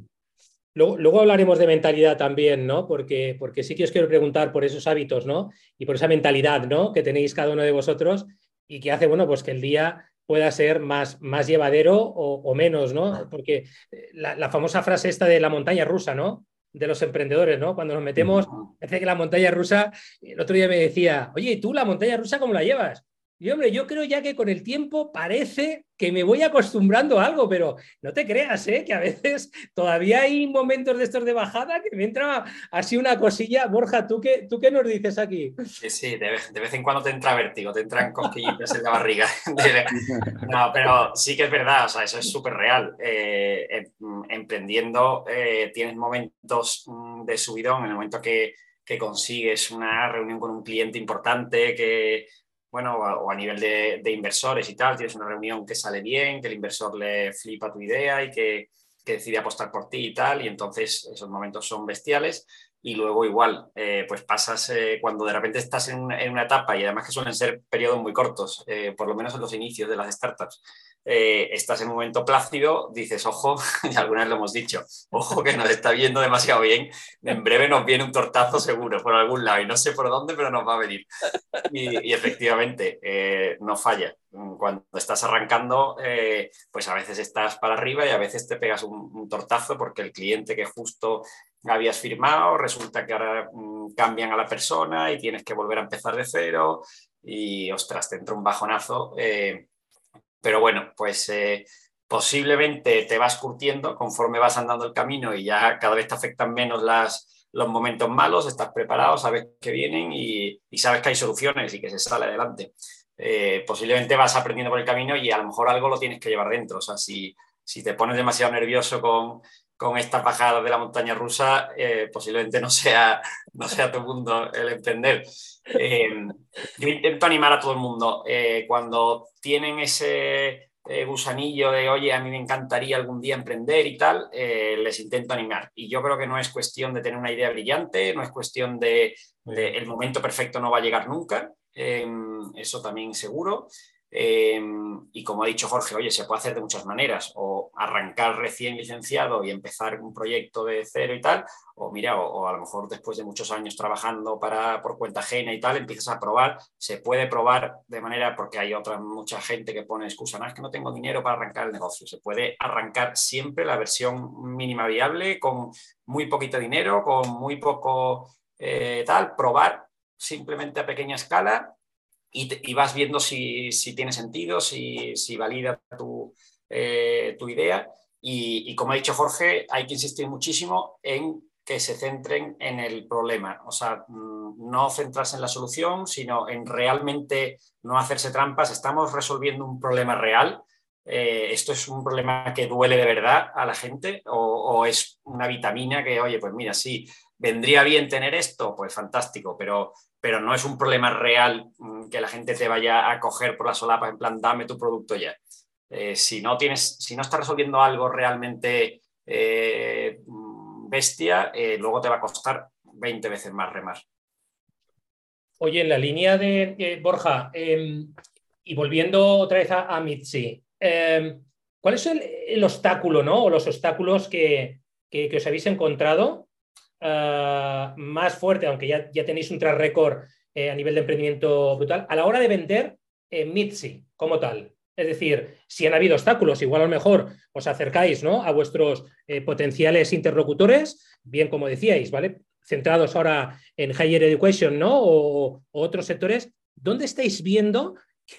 Luego, hablaremos de mentalidad también, ¿no? Porque, porque sí que os quiero preguntar por esos hábitos, ¿no? Y por esa mentalidad, ¿no? Que tenéis cada uno de vosotros y que hace, bueno, pues que el día pueda ser más, más llevadero o, menos, ¿no? Porque la, la, famosa frase esta de la montaña rusa, ¿no? De los emprendedores, ¿no? Cuando nos metemos, parece que la montaña rusa, el otro día me decía, oye, ¿y tú la montaña rusa cómo la llevas? Y hombre, yo creo ya que con el tiempo parece que me voy acostumbrando a algo, pero no te creas, ¿eh? que a veces todavía hay momentos de estos de bajada que me entra así una cosilla. Borja, ¿tú qué, tú qué nos dices aquí? Sí, de vez, en cuando te entra vértigo, te entran cosquillitas en la barriga. No, pero sí que es verdad, o sea, eso es súper real. Eh, em, emprendiendo eh, tienes momentos mm, de subidón en el momento que, que consigues una reunión con un cliente importante, que bueno, o a, nivel de, inversores y tal, tienes una reunión que sale bien, que el inversor le flipa tu idea y que, que decide apostar por ti y tal, y entonces esos momentos son bestiales. Y luego igual, eh, pues pasas cuando de repente estás en, una etapa y además que suelen ser periodos muy cortos, por lo menos en los inicios de las startups, eh, estás en un momento plácido, dices, ojo, y algunas lo hemos dicho, ojo que nos está viendo demasiado bien, en breve nos viene un tortazo seguro por algún lado y no sé por dónde, pero nos va a venir. Y, efectivamente, eh, no falla. Cuando estás arrancando, eh, pues a veces estás para arriba y a veces te pegas un, tortazo porque el cliente que justo habías firmado, resulta que ahora mm, cambian a la persona y tienes que volver a empezar de cero y, ostras, te entra un bajonazo pero bueno, pues eh, posiblemente te vas curtiendo conforme vas andando el camino y ya cada vez te afectan menos las, los momentos malos, estás preparado, sabes que vienen y, sabes que hay soluciones y que se sale adelante. Eh, posiblemente vas aprendiendo por el camino y a lo mejor algo lo tienes que llevar dentro. O sea, si, si te pones demasiado nervioso con, con esta bajada de la montaña rusa, eh, posiblemente no sea, no sea tu mundo el emprender. Eh, yo intento animar a todo el mundo. Eh, cuando tienen ese gusanillo de, oye, a mí me encantaría algún día emprender y tal, les intento animar. Y yo creo que no es cuestión de tener una idea brillante, no es cuestión de, de el momento perfecto no va a llegar nunca, eso también seguro. Em, y como ha dicho Jorge, oye, se puede hacer de muchas maneras, o arrancar recién licenciado y empezar un proyecto de cero y tal, o mira, o, a lo mejor después de muchos años trabajando para, por cuenta ajena y tal, empiezas a probar, se puede probar de manera, porque hay otra mucha gente que pone excusa, no es que no tengo dinero para arrancar el negocio, se puede arrancar siempre la versión mínima viable con muy poquito dinero, con muy poco eh, tal, probar simplemente a pequeña escala y, vas viendo si, tiene sentido, si, valida tu, eh, idea. Y, como ha dicho Jorge, hay que insistir muchísimo en que se centren en el problema. O sea, mm, no centrarse en la solución, sino en realmente no hacerse trampas. Estamos resolviendo un problema real. Eh, esto es un problema que duele de verdad a la gente o, o, es una vitamina que, oye, pues mira, sí, vendría bien tener esto, pues fantástico, pero pero no es un problema real mm, que la gente te vaya a coger por la solapa en plan, dame tu producto ya. Eh, si, no tienes, si no estás resolviendo algo realmente eh, mm, bestia, eh, luego te va a costar 20 veces más remar. Oye, en la línea de Borja, em, y volviendo otra vez a, Mitzi, em, ¿cuál es el, obstáculo ¿no? o los obstáculos que, que os habéis encontrado eh, más fuerte, aunque ya, ya tenéis un track record eh, a nivel de emprendimiento brutal, a la hora de vender eh, Mitzi como tal. Es decir, si han habido obstáculos, igual a lo mejor os acercáis ¿no? a vuestros potenciales interlocutores, bien como decíais, ¿vale? Centrados ahora en higher education ¿no? o, otros sectores, ¿dónde estáis viendo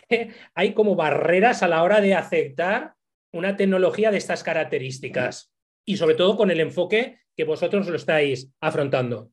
que hay como barreras a la hora de aceptar una tecnología de estas características? Y sobre todo con el enfoque que vosotros lo estáis afrontando?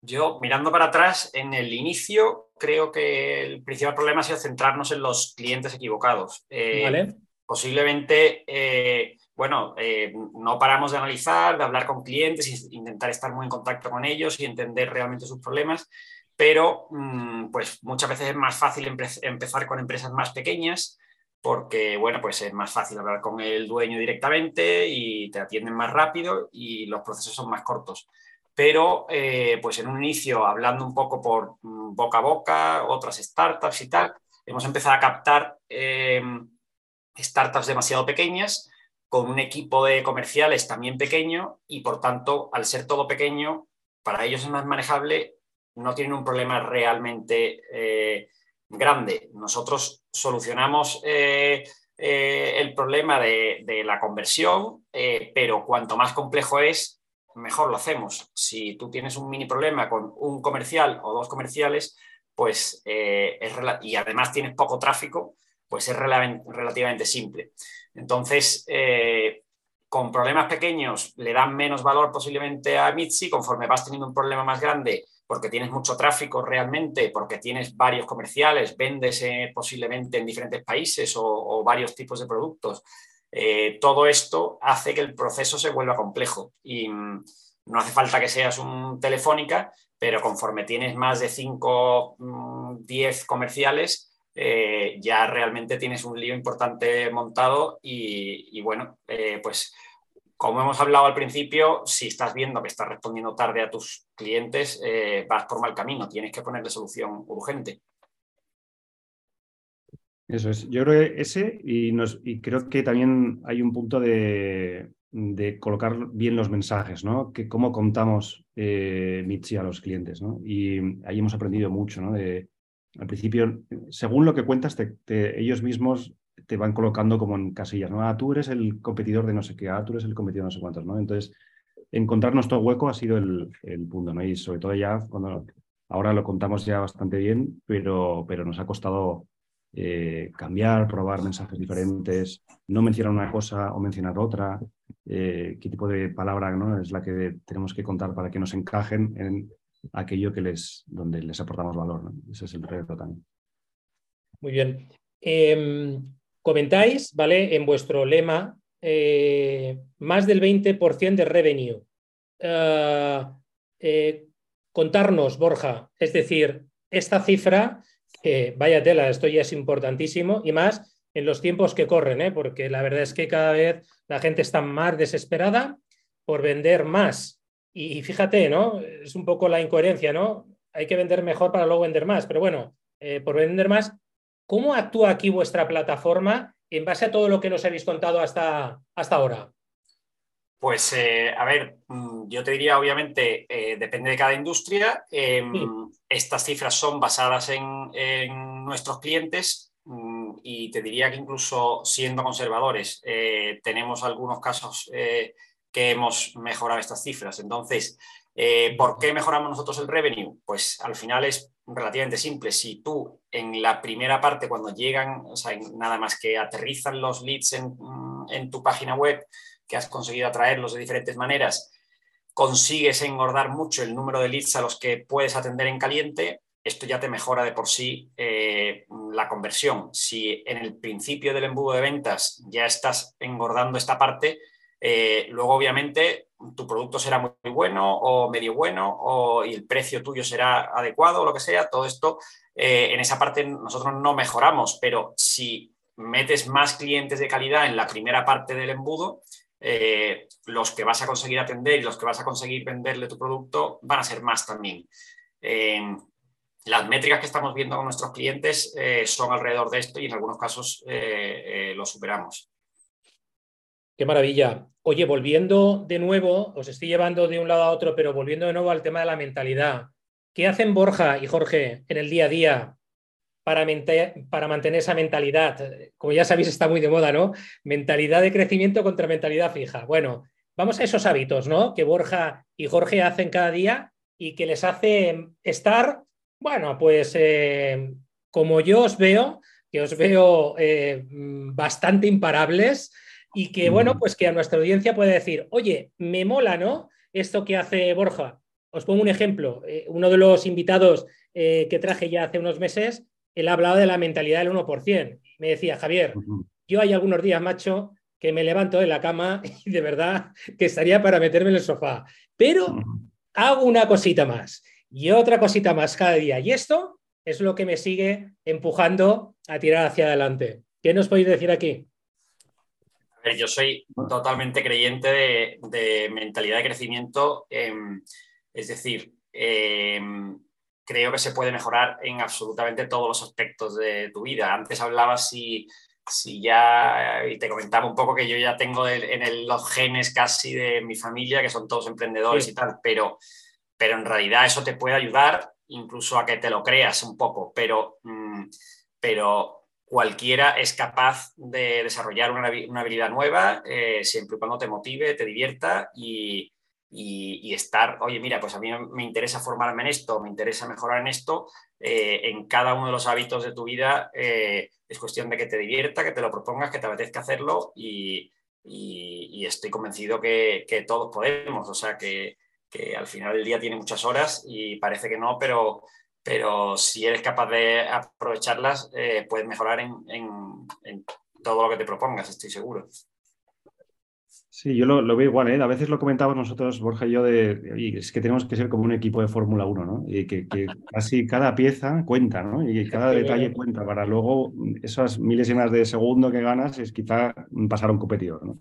Yo, mirando para atrás, en el inicio creo que el principal problema ha sido centrarnos en los clientes equivocados. Eh, posiblemente, eh, bueno, eh, no paramos de analizar, de hablar con clientes, intentar estar muy en contacto con ellos y entender realmente sus problemas, pero mm, pues muchas veces es más fácil empezar con empresas más pequeñas porque bueno, pues es más fácil hablar con el dueño directamente y te atienden más rápido y los procesos son más cortos. Pero eh, pues en un inicio, hablando un poco por mm, boca a boca, otras startups y tal, hemos empezado a captar eh, startups demasiado pequeñas con un equipo de comerciales también pequeño y por tanto, al ser todo pequeño, para ellos es más manejable, no tienen un problema realmente eh, grande. Nosotros solucionamos eh, eh, el problema de, la conversión, eh, pero cuanto más complejo es, mejor lo hacemos. Si tú tienes un mini problema con un comercial o dos comerciales, pues y además tienes poco tráfico, pues es relativamente simple. Entonces, con problemas pequeños le dan menos valor posiblemente a Mitzi, conforme vas teniendo un problema más grande, porque tienes mucho tráfico realmente, porque tienes varios comerciales, vendes eh, posiblemente en diferentes países o, varios tipos de productos. Eh, todo esto hace que el proceso se vuelva complejo y mm, no hace falta que seas un telefónica, pero conforme tienes más de 5, 10 mm, comerciales, eh, ya realmente tienes un lío importante montado y, y bueno, pues como hemos hablado al principio, si estás viendo que estás respondiendo tarde a tus clientes, eh, vas por mal camino, tienes que ponerle solución urgente. Eso es. Yo creo que ese, y, creo que también hay un punto de, colocar bien los mensajes, ¿no? Que cómo contamos eh, a los clientes. Y ahí hemos aprendido mucho, ¿no? Al principio, según lo que cuentas, ellos mismos te van colocando como en casillas, ¿no? Ah, tú eres el competidor de no sé qué, ah, tú eres el competidor de no sé cuántos, ¿no? Entonces, encontrar nuestro hueco ha sido el, punto, ¿no? Y sobre todo ya, cuando ahora lo contamos ya bastante bien, pero, pero nos ha costado eh, cambiar, probar mensajes diferentes, no mencionar una cosa o mencionar otra, eh, qué tipo de palabra ¿no? es la que tenemos que contar para que nos encajen en aquello que les, donde les aportamos valor. Ese es el reto también. Muy bien. Em, comentáis, ¿vale? En vuestro lema, eh, más del 20% de revenue. contarnos, Borja, es decir, esta cifra vaya tela, esto ya es importantísimo y más en los tiempos que corren, ¿eh? porque la verdad es que cada vez la gente está más desesperada por vender más. Y, fíjate, ¿no? Es un poco la incoherencia, ¿no? Hay que vender mejor para luego vender más, pero bueno, eh, por vender más, ¿cómo actúa aquí vuestra plataforma en base a todo lo que nos habéis contado hasta, hasta ahora? Pues, eh, a ver, mm, yo te diría, obviamente, eh, depende de cada industria. Em, estas cifras son basadas en, nuestros clientes mm, y te diría que incluso siendo conservadores, eh, tenemos algunos casos que hemos mejorado estas cifras. Entonces, ¿por qué mejoramos nosotros el revenue? Pues al final es relativamente simple. Si tú en la primera parte, cuando llegan, o sea, nada más que aterrizan los leads en, mm, en tu página web, que has conseguido atraerlos de diferentes maneras, consigues engordar mucho el número de leads a los que puedes atender en caliente, esto ya te mejora de por sí eh, la conversión. Si en el principio del embudo de ventas ya estás engordando esta parte, eh, luego obviamente tu producto será muy bueno o medio bueno o, y el precio tuyo será adecuado o lo que sea. Todo esto eh, en esa parte nosotros no mejoramos, pero si metes más clientes de calidad en la primera parte del embudo, eh, los que vas a conseguir atender y los que vas a conseguir venderle tu producto van a ser más también. Eh, las métricas que estamos viendo con nuestros clientes son alrededor de esto y en algunos casos lo superamos. Qué maravilla. Oye, volviendo de nuevo, os estoy llevando de un lado a otro, pero volviendo de nuevo al tema de la mentalidad. ¿Qué hacen Borja y Jorge en el día a día para, mantener esa mentalidad. Como ya sabéis, está muy de moda, ¿no? Mentalidad de crecimiento contra mentalidad fija. Bueno, vamos a esos hábitos, ¿no? Que Borja y Jorge hacen cada día y que les hace estar, bueno, pues eh, como yo os veo, que os veo eh, bastante imparables y que, bueno, pues que a nuestra audiencia puede decir, oye, me mola, ¿no? Esto que hace Borja. Os pongo un ejemplo. Eh, uno de los invitados que traje ya hace unos meses él hablaba de la mentalidad del 1%. Me decía, Javier, yo hay algunos días, macho, que me levanto de la cama y de verdad que estaría para meterme en el sofá. Pero hago una cosita más y otra cosita más cada día. Y esto es lo que me sigue empujando a tirar hacia adelante. ¿Qué nos podéis decir aquí? A ver, yo soy totalmente creyente de, mentalidad de crecimiento. es decir, creo que se puede mejorar en absolutamente todos los aspectos de tu vida. Antes hablabas si, si ya, y te comentaba un poco que yo ya tengo en los genes casi de mi familia, que son todos emprendedores y tal, pero, pero en realidad eso te puede ayudar incluso a que te lo creas un poco, pero, mm, pero cualquiera es capaz de desarrollar una, habilidad nueva eh, siempre y cuando te motive, te divierta y, y, estar, oye, mira, pues a mí me interesa formarme en esto, me interesa mejorar en esto, eh, en cada uno de los hábitos de tu vida eh, es cuestión de que te divierta, que te lo propongas, que te apetezca hacerlo y, estoy convencido que, todos podemos, o sea, que, al final del día tiene muchas horas y parece que no, pero, pero si eres capaz de aprovecharlas, eh, puedes mejorar en, en todo lo que te propongas, estoy seguro. Sí, yo lo, veo igual, ¿eh? A veces lo comentamos nosotros, Borja y yo, de es que tenemos que ser como un equipo de Fórmula 1, ¿no? Y que, casi cada pieza cuenta, ¿no? Y cada detalle cuenta para luego esas milésimas de segundo que ganas es quizá pasar a un competidor, ¿no?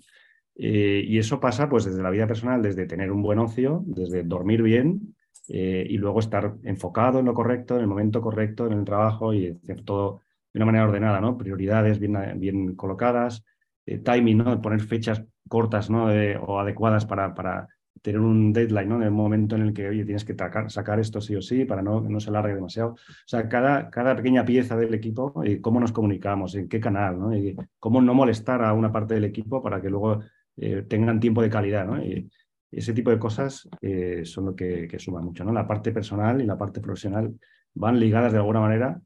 Eh, y eso pasa pues desde la vida personal, desde tener un buen ocio, desde dormir bien eh, y luego estar enfocado en lo correcto, en el momento correcto, en el trabajo y hacer todo de una manera ordenada, ¿no? Prioridades bien, bien colocadas, eh, timing, ¿no? Poner fechas cortas, ¿no? o adecuadas para, para tener un deadline, ¿no? En el momento en el que, tienes que sacar esto sí o sí para no, no se alargue demasiado. O sea, cada, cada pequeña pieza del equipo, y cómo nos comunicamos, en qué canal, ¿no? Y cómo no molestar a una parte del equipo para que luego eh, tengan tiempo de calidad, ¿no? Ese tipo de cosas eh, son lo que, que suma mucho, ¿no? La parte personal y la parte profesional van ligadas de alguna manera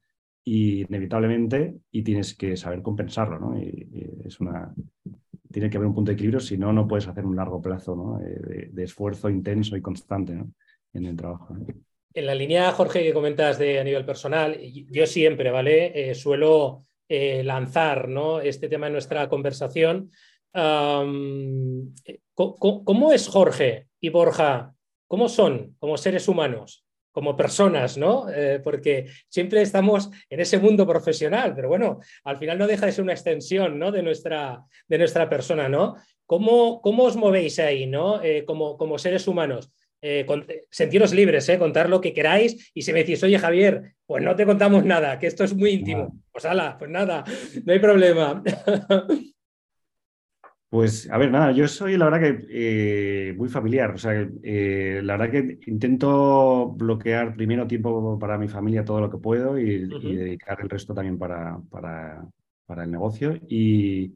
y inevitablemente y tienes que saber compensarlo, ¿no? Y, es una tiene que haber un punto de equilibrio, si no, no puedes hacer un largo plazo ¿no? Eh, de, esfuerzo intenso y constante ¿no? en el trabajo. En la línea, Jorge, que comentas de a nivel personal, yo siempre, ¿vale? suelo lanzar ¿no? este tema en nuestra conversación ¿cómo, es Jorge y Borja? ¿Cómo son como seres humanos? como personas, ¿no? Eh, porque siempre estamos en ese mundo profesional, pero bueno, al final no deja de ser una extensión, ¿no? De nuestra, de nuestra persona, ¿no? ¿Cómo, cómo os movéis ahí, ¿no? Eh, como, como, seres humanos. Eh, sentiros libres, ¿eh? contar lo que queráis y si me decís, oye Javier, pues no te contamos nada, que esto es muy íntimo. Pues ala, pues nada, no hay problema. Pues, a ver, nada, yo soy la verdad que eh, muy familiar. O sea, eh, la verdad que intento bloquear primero tiempo para mi familia todo lo que puedo y, dedicar el resto también para, para, para, el negocio. Y,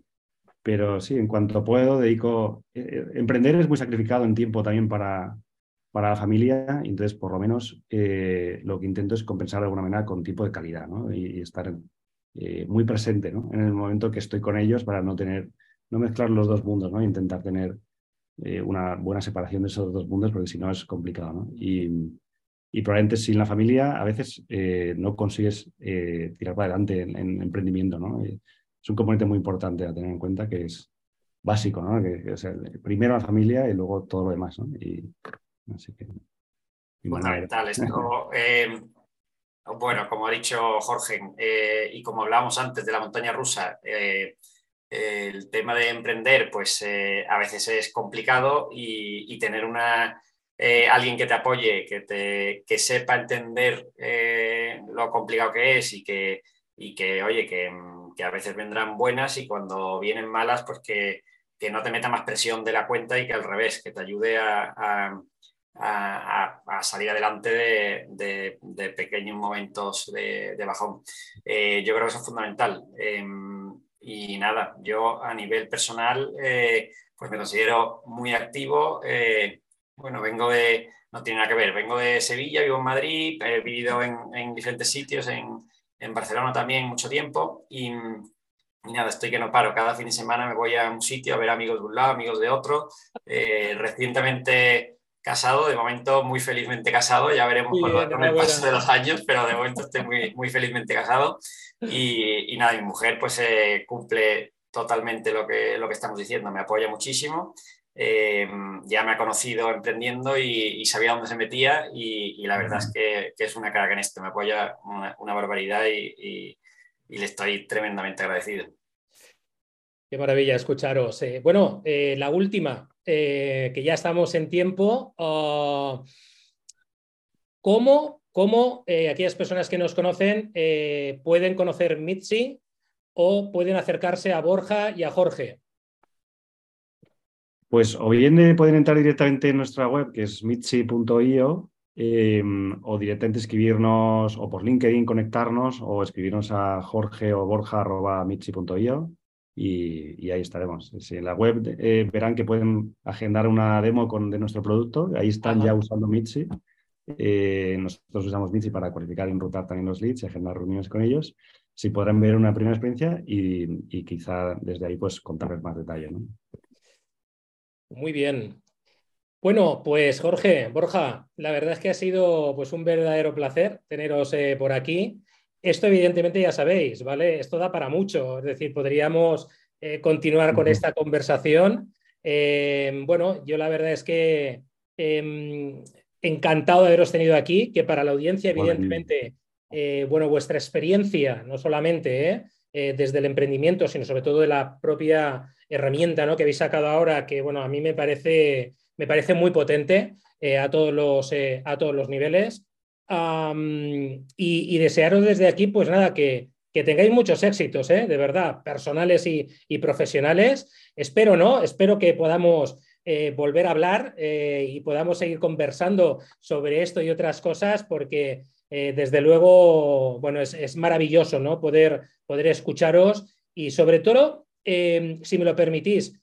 pero sí, en cuanto puedo, dedico. Eh, emprender es muy sacrificado en tiempo también para, para la familia. Entonces, por lo menos, lo que intento es compensar de alguna manera con tiempo de calidad ¿no? y, estar muy presente ¿no? en el momento que estoy con ellos para no tener no mezclar los dos mundos, ¿no? Intentar tener eh, una buena separación de esos dos mundos, porque si no es complicado, ¿no? Y, probablemente sin la familia a veces eh, no consigues eh, tirar para adelante en, emprendimiento, ¿no? Es un componente muy importante a tener en cuenta que es básico, ¿no? Que, primero la familia y luego todo lo demás, ¿no? Y, así que... Fundamental esto. bueno, como ha dicho Jorge, y como hablábamos antes de la montaña rusa, el tema de emprender, pues eh, a veces es complicado y, tener una, eh, alguien que te apoye, que, te, que sepa entender eh, lo complicado que es y que, y que oye, que, a veces vendrán buenas y cuando vienen malas, pues que, no te meta más presión de la cuenta y que al revés, que te ayude a, salir adelante de, pequeños momentos de, bajón. yo creo que eso es fundamental. Y nada, yo a nivel personal, eh, pues me considero muy activo. Eh, bueno, vengo de, no tiene nada que ver, vengo de Sevilla, vivo en Madrid, he vivido en, diferentes sitios, en, Barcelona también mucho tiempo y, nada, estoy que no paro. Cada fin de semana me voy a un sitio a ver amigos de un lado, amigos de otro. Eh, recientemente casado, de momento muy felizmente casado, ya veremos con, el paso de los años, pero de momento estoy muy, muy felizmente casado. Y, nada, mi mujer pues eh, cumple totalmente lo que, lo que estamos diciendo, me apoya muchísimo. Eh, ya me ha conocido emprendiendo y, sabía dónde se metía y, la verdad es que, es una cara en esto, me apoya una, barbaridad y, le estoy tremendamente agradecido. Qué maravilla escucharos. Eh, bueno, la última, que ya estamos en tiempo. Ah, ¿Cómo cómo eh, aquellas personas que nos conocen eh, pueden conocer Mitzi o pueden acercarse a Borja y a Jorge. Pues o bien pueden entrar directamente en nuestra web, que es mitzi.io, em, o directamente escribirnos o por LinkedIn conectarnos o escribirnos a jorge o borja.mitzi.io y, y, ahí estaremos. en la web eh, verán que pueden agendar una demo con, de nuestro producto, ahí están ya usando Mitzi eh, nosotros usamos Mitzi para cualificar y enrutar también los leads y agendar reuniones con ellos. Si podrán ver una primera experiencia y, quizá desde ahí pues contarles más detalle. Muy bien. Bueno, pues Jorge, Borja, la verdad es que ha sido pues un verdadero placer teneros eh, por aquí. Esto evidentemente ya sabéis, ¿vale? Esto da para mucho, es decir, podríamos eh, continuar con esta conversación. bueno, yo la verdad es que em, encantado de haberos tenido aquí, que para la audiencia, evidentemente, eh, bueno, vuestra experiencia, no solamente, eh, desde el emprendimiento, sino sobre todo de la propia herramienta ¿no? que habéis sacado ahora, que bueno, a mí me parece, me parece muy potente a, todos los, a todos los niveles. y, desearos desde aquí, pues nada, que, que tengáis muchos éxitos, de verdad, personales y, y, profesionales. Espero, ¿no? Espero que podamos eh, volver a hablar eh, y podamos seguir conversando sobre esto y otras cosas, porque eh, desde luego, bueno, es, maravilloso ¿no? poder, poder escucharos y sobre todo, si me lo permitís,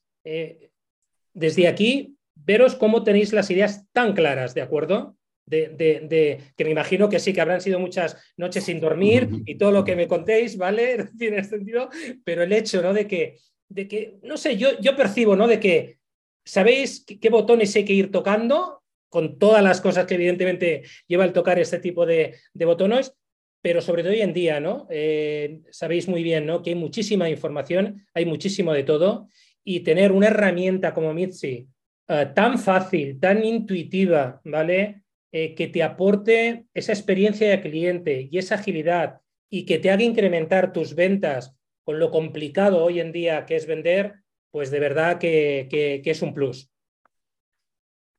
desde aquí, veros cómo tenéis las ideas tan claras, ¿de acuerdo? De, que me imagino que sí, que habrán sido muchas noches sin dormir y todo lo que me contéis, ¿vale? Tiene sentido, pero el hecho, ¿no? De que, de que no sé, yo, yo percibo, ¿no? De que ¿Sabéis qué botones hay que ir tocando? Con todas las cosas que evidentemente lleva el tocar este tipo de, botones, pero sobre todo hoy en día, ¿no? Eh, sabéis muy bien, ¿no? Que hay muchísima información, hay muchísimo de todo, y tener una herramienta como Mitzi eh, tan fácil, tan intuitiva, ¿vale? Eh, que te aporte esa experiencia de cliente y esa agilidad y que te haga incrementar tus ventas con lo complicado hoy en día que es vender, pues de verdad que, es un plus.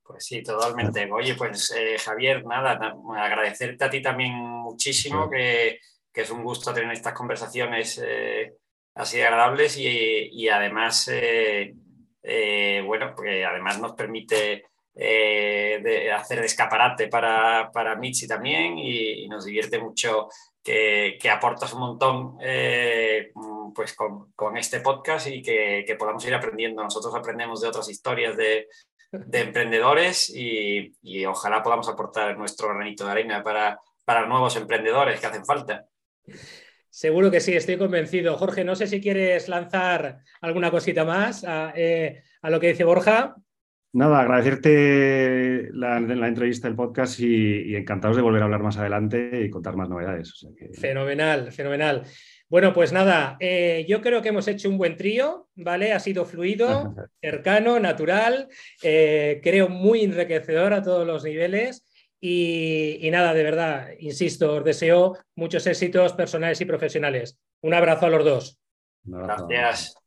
Pues sí, totalmente. Oye, pues eh, Javier, nada, agradecerte a ti también muchísimo, que, es un gusto tener estas conversaciones eh, así agradables y, además, eh, bueno, porque además nos permite hacer de escaparate para, para Michi también y, nos divierte mucho que, aportas un montón pues con, este podcast y que, podamos ir aprendiendo. Nosotros aprendemos de otras historias de, emprendedores y, ojalá podamos aportar nuestro granito de arena para, para nuevos emprendedores que hacen falta. Seguro que sí, estoy convencido. Jorge, no sé si quieres lanzar alguna cosita más a, eh, lo que dice Borja. Nada, agradecerte la, entrevista del podcast y, encantados de volver a hablar más adelante y contar más novedades. Fenomenal, fenomenal. Bueno, pues nada, eh, yo creo que hemos hecho un buen trío, ¿vale? Ha sido fluido, cercano, natural, eh, creo muy enriquecedor a todos los niveles. Y, y, nada, de verdad, insisto, os deseo muchos éxitos personales y profesionales. Un abrazo a los dos. Gracias.